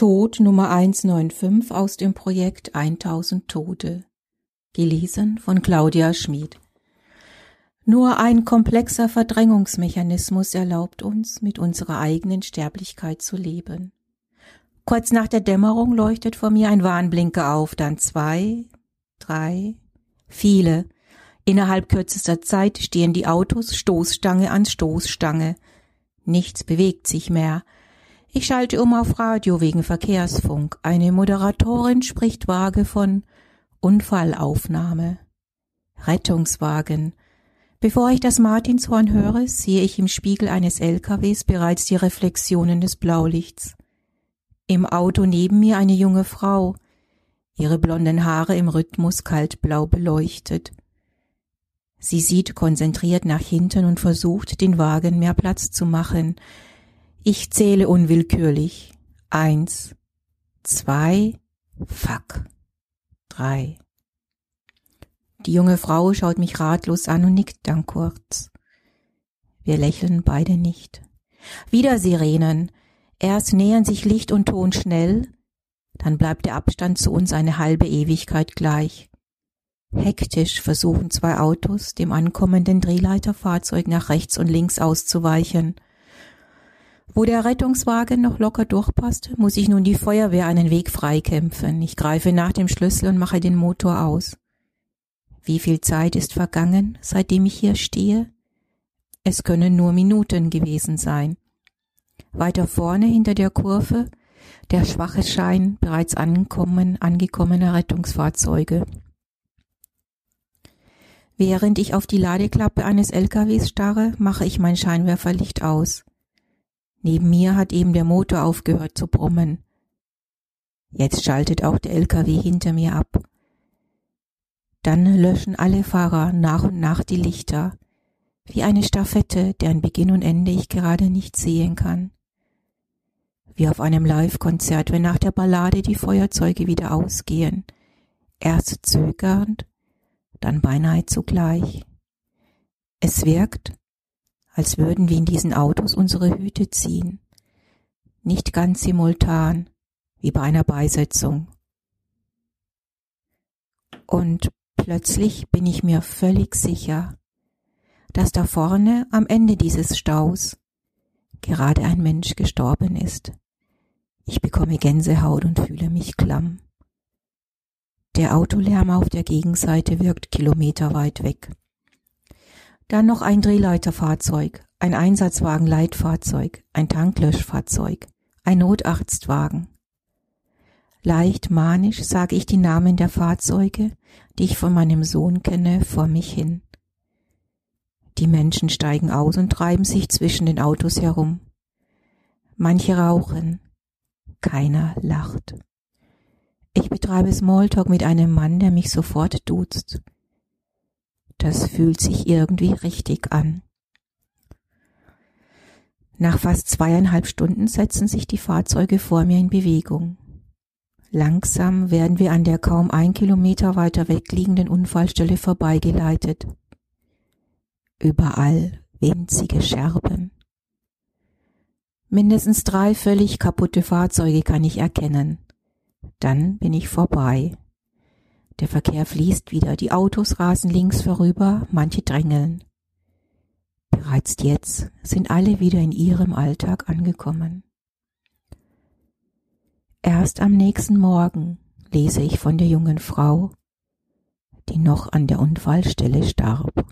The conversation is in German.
Tod Nummer 195 aus dem Projekt 1000 Tote. Gelesen von Claudia Schmid. Nur ein komplexer Verdrängungsmechanismus erlaubt uns, mit unserer eigenen Sterblichkeit zu leben. Kurz nach der Dämmerung leuchtet vor mir ein Warnblinker auf, dann zwei, drei, viele. Innerhalb kürzester Zeit stehen die Autos Stoßstange an Stoßstange. Nichts bewegt sich mehr. Ich schalte um auf Radio wegen Verkehrsfunk. Eine Moderatorin spricht vage von Unfallaufnahme. Rettungswagen. Bevor ich das Martinshorn höre, sehe ich im Spiegel eines LKWs bereits die Reflexionen des Blaulichts. Im Auto neben mir eine junge Frau, ihre blonden Haare im Rhythmus kaltblau beleuchtet. Sie sieht konzentriert nach hinten und versucht, den Wagen mehr Platz zu machen. Ich zähle unwillkürlich. Eins, zwei, fuck, drei. Die junge Frau schaut mich ratlos an und nickt dann kurz. Wir lächeln beide nicht. Wieder Sirenen. Erst nähern sich Licht und Ton schnell, dann bleibt der Abstand zu uns eine halbe Ewigkeit gleich. Hektisch versuchen zwei Autos, dem ankommenden Drehleiterfahrzeug nach rechts und links auszuweichen. Wo der Rettungswagen noch locker durchpasst, muss ich nun die Feuerwehr einen Weg freikämpfen. Ich greife nach dem Schlüssel und mache den Motor aus. Wie viel Zeit ist vergangen, seitdem ich hier stehe? Es können nur Minuten gewesen sein. Weiter vorne hinter der Kurve der schwache Schein bereits angekommen, angekommener Rettungsfahrzeuge. Während ich auf die Ladeklappe eines LKWs starre, mache ich mein Scheinwerferlicht aus. Neben mir hat eben der Motor aufgehört zu brummen. Jetzt schaltet auch der LKW hinter mir ab. Dann löschen alle Fahrer nach und nach die Lichter, wie eine Staffette, deren Beginn und Ende ich gerade nicht sehen kann. Wie auf einem Live-Konzert, wenn nach der Ballade die Feuerzeuge wieder ausgehen. Erst zögernd, dann beinahe zugleich. Es wirkt, als würden wir in diesen Autos unsere Hüte ziehen. Nicht ganz simultan, wie bei einer Beisetzung. Und plötzlich bin ich mir völlig sicher, dass da vorne am Ende dieses Staus gerade ein Mensch gestorben ist. Ich bekomme Gänsehaut und fühle mich klamm. Der Autolärm auf der Gegenseite wirkt kilometerweit weg. Dann noch ein Drehleiterfahrzeug, ein Einsatzwagen-Leitfahrzeug, ein Tanklöschfahrzeug, ein Notarztwagen. Leicht manisch sage ich die Namen der Fahrzeuge, die ich von meinem Sohn kenne, vor mich hin. Die Menschen steigen aus und treiben sich zwischen den Autos herum. Manche rauchen, keiner lacht. Ich betreibe Smalltalk mit einem Mann, der mich sofort duzt. Das fühlt sich irgendwie richtig an. Nach fast zweieinhalb Stunden setzen sich die Fahrzeuge vor mir in Bewegung. Langsam werden wir an der kaum ein Kilometer weiter weg liegenden Unfallstelle vorbeigeleitet. Überall winzige Scherben. Mindestens drei völlig kaputte Fahrzeuge kann ich erkennen. Dann bin ich vorbei. Der Verkehr fließt wieder, die Autos rasen links vorüber, manche drängeln. Bereits jetzt sind alle wieder in ihrem Alltag angekommen. Erst am nächsten Morgen lese ich von der jungen Frau, die noch an der Unfallstelle starb.